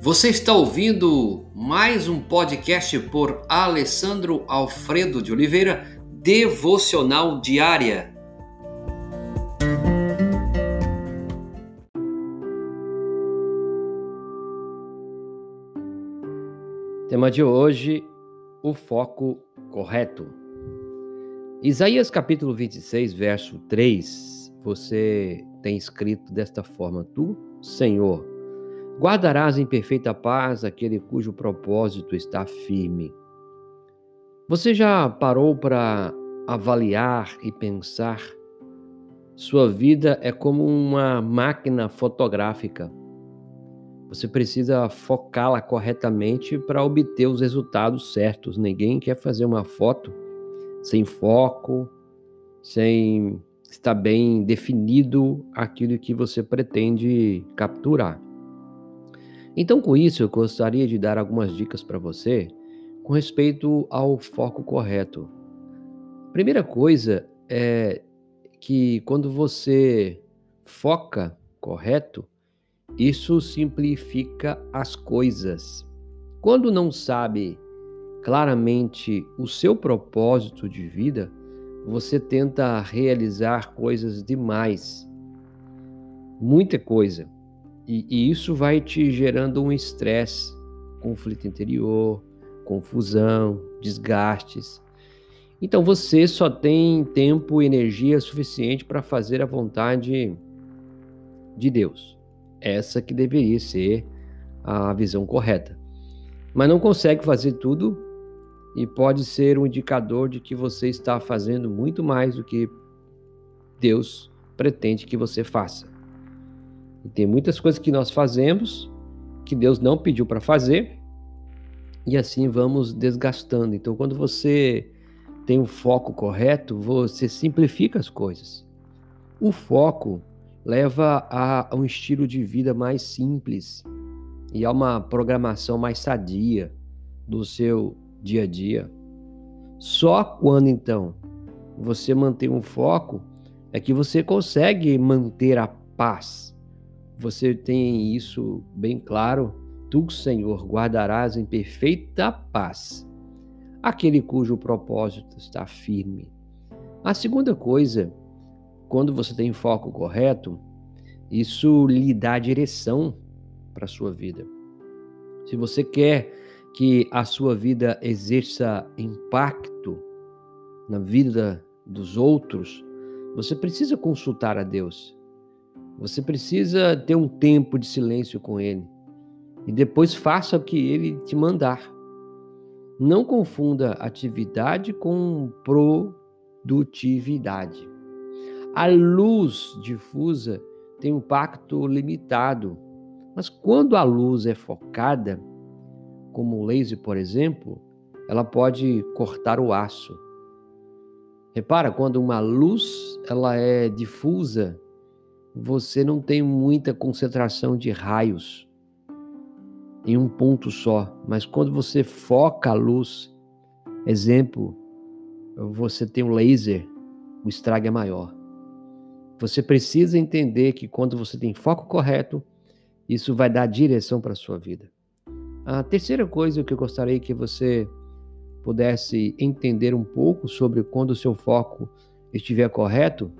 Você está ouvindo mais um podcast por Alessandro Alfredo de Oliveira, Devocional Diária. Tema de hoje: o foco correto. Isaías capítulo 26, verso 3, você tem escrito desta forma: Tu, Senhor, guardarás em perfeita paz aquele cujo propósito está firme. Você já parou para avaliar e pensar? Sua vida é como uma máquina fotográfica. Você precisa focá-la corretamente para obter os resultados certos. Ninguém quer fazer uma foto sem foco, sem estar bem definido aquilo que você pretende capturar. Então, com isso, eu gostaria de dar algumas dicas para você com respeito ao foco correto. Primeira coisa é que quando você foca correto, isso simplifica as coisas. Quando não sabe claramente o seu propósito de vida, você tenta realizar coisas demais, muita coisa, e, e isso vai te gerando um estresse, conflito interior, confusão, desgastes. Então você só tem tempo e energia suficiente para fazer a vontade de Deus. Essa que deveria ser a visão correta. Mas não consegue fazer tudo e pode ser um indicador de que você está fazendo muito mais do que Deus pretende que você faça. E tem muitas coisas que nós fazemos que Deus não pediu para fazer e assim vamos desgastando. Então, quando você tem o foco correto, você simplifica as coisas. O foco leva a um estilo de vida mais simples e a uma programação mais sadia do seu dia a dia. Só quando então você mantém um foco é que você consegue manter a paz. Você tem isso bem claro. Tu, Senhor, guardarás em perfeita paz aquele cujo propósito está firme. A segunda coisa, quando você tem foco correto, isso lhe dá direção para a sua vida. Se você quer que a sua vida exerça impacto na vida dos outros, você precisa consultar a Deus. Você precisa ter um tempo de silêncio com Ele. E depois faça o que Ele te mandar. Não confunda atividade com produtividade. A luz difusa tem um impacto limitado, mas quando a luz é focada, como o laser, por exemplo, ela pode cortar o aço. Repara, quando uma luz ela é difusa, você não tem muita concentração de raios em um ponto só, mas quando você foca a luz, exemplo, você tem um laser, o estrago é maior. Você precisa entender que quando você tem foco correto, isso vai dar direção para a sua vida. A terceira coisa que eu gostaria que você pudesse entender um pouco sobre quando o seu foco estiver correto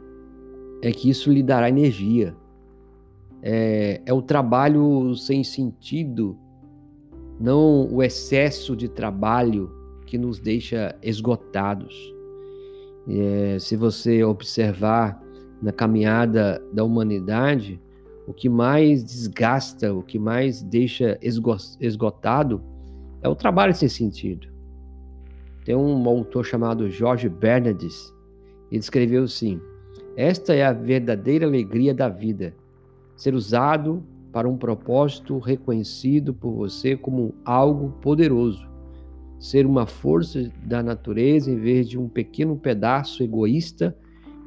é que isso lhe dará energia. É, é o trabalho sem sentido, não o excesso de trabalho que nos deixa esgotados. É, se você observar na caminhada da humanidade, o que mais desgasta, o que mais deixa esgotado é o trabalho sem sentido. Tem um autor chamado Jorge Bernardes, ele escreveu assim: Esta é a verdadeira alegria da vida, ser usado para um propósito reconhecido por você como algo poderoso, ser uma força da natureza em vez de um pequeno pedaço egoísta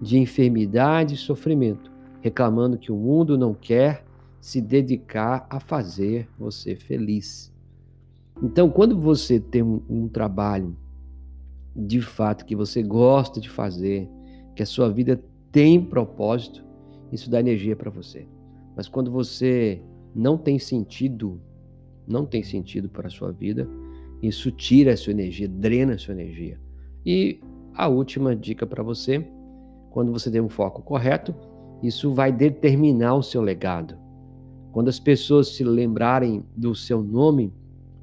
de enfermidade e sofrimento reclamando que o mundo não quer se dedicar a fazer você feliz. Então, quando você tem um, um trabalho de fato que você gosta de fazer, que a sua vida tem propósito, isso dá energia para você. Mas quando você não tem sentido não tem sentido para a sua vida. Isso tira a sua energia, drena a sua energia. E a última dica para você, quando você tem um foco correto, isso vai determinar o seu legado. Quando as pessoas se lembrarem do seu nome,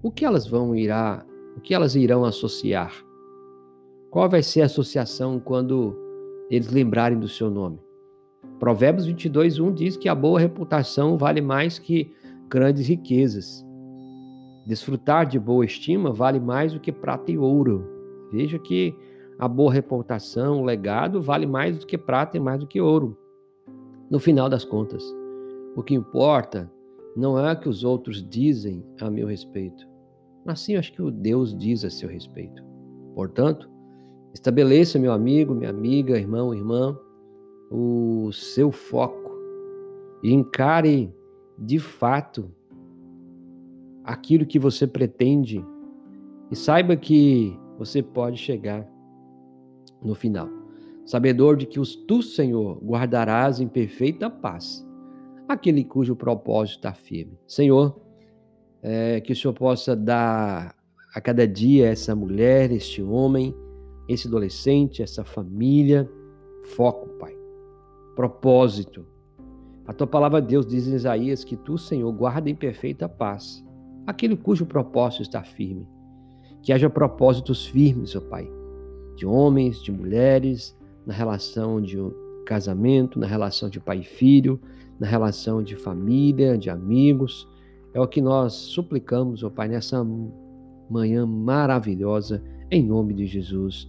o que elas vão irá, o que elas irão associar? Qual vai ser a associação quando eles lembrarem do seu nome? Provérbios 22, 1 diz que a boa reputação vale mais que grandes riquezas. Desfrutar de boa estima vale mais do que prata e ouro. Veja que a boa reputação, o legado, vale mais do que prata e mais do que ouro. No final das contas, o que importa não é o que os outros dizem a meu respeito, mas sim acho que o Deus diz a seu respeito. Portanto, estabeleça, meu amigo, minha amiga, irmão, irmã, o seu foco e encare de fato aquilo que você pretende e saiba que você pode chegar no final. Sabedor de que os tu, Senhor, guardarás em perfeita paz aquele cujo propósito está firme. Senhor, é, que o Senhor possa dar a cada dia essa mulher, este homem, esse adolescente, essa família, foco, Pai propósito. A tua palavra, Deus, diz em Isaías que tu, Senhor, guarda em perfeita paz aquele cujo propósito está firme. Que haja propósitos firmes, ó Pai, de homens, de mulheres, na relação de casamento, na relação de pai e filho, na relação de família, de amigos. É o que nós suplicamos, ó Pai, nessa manhã maravilhosa, em nome de Jesus.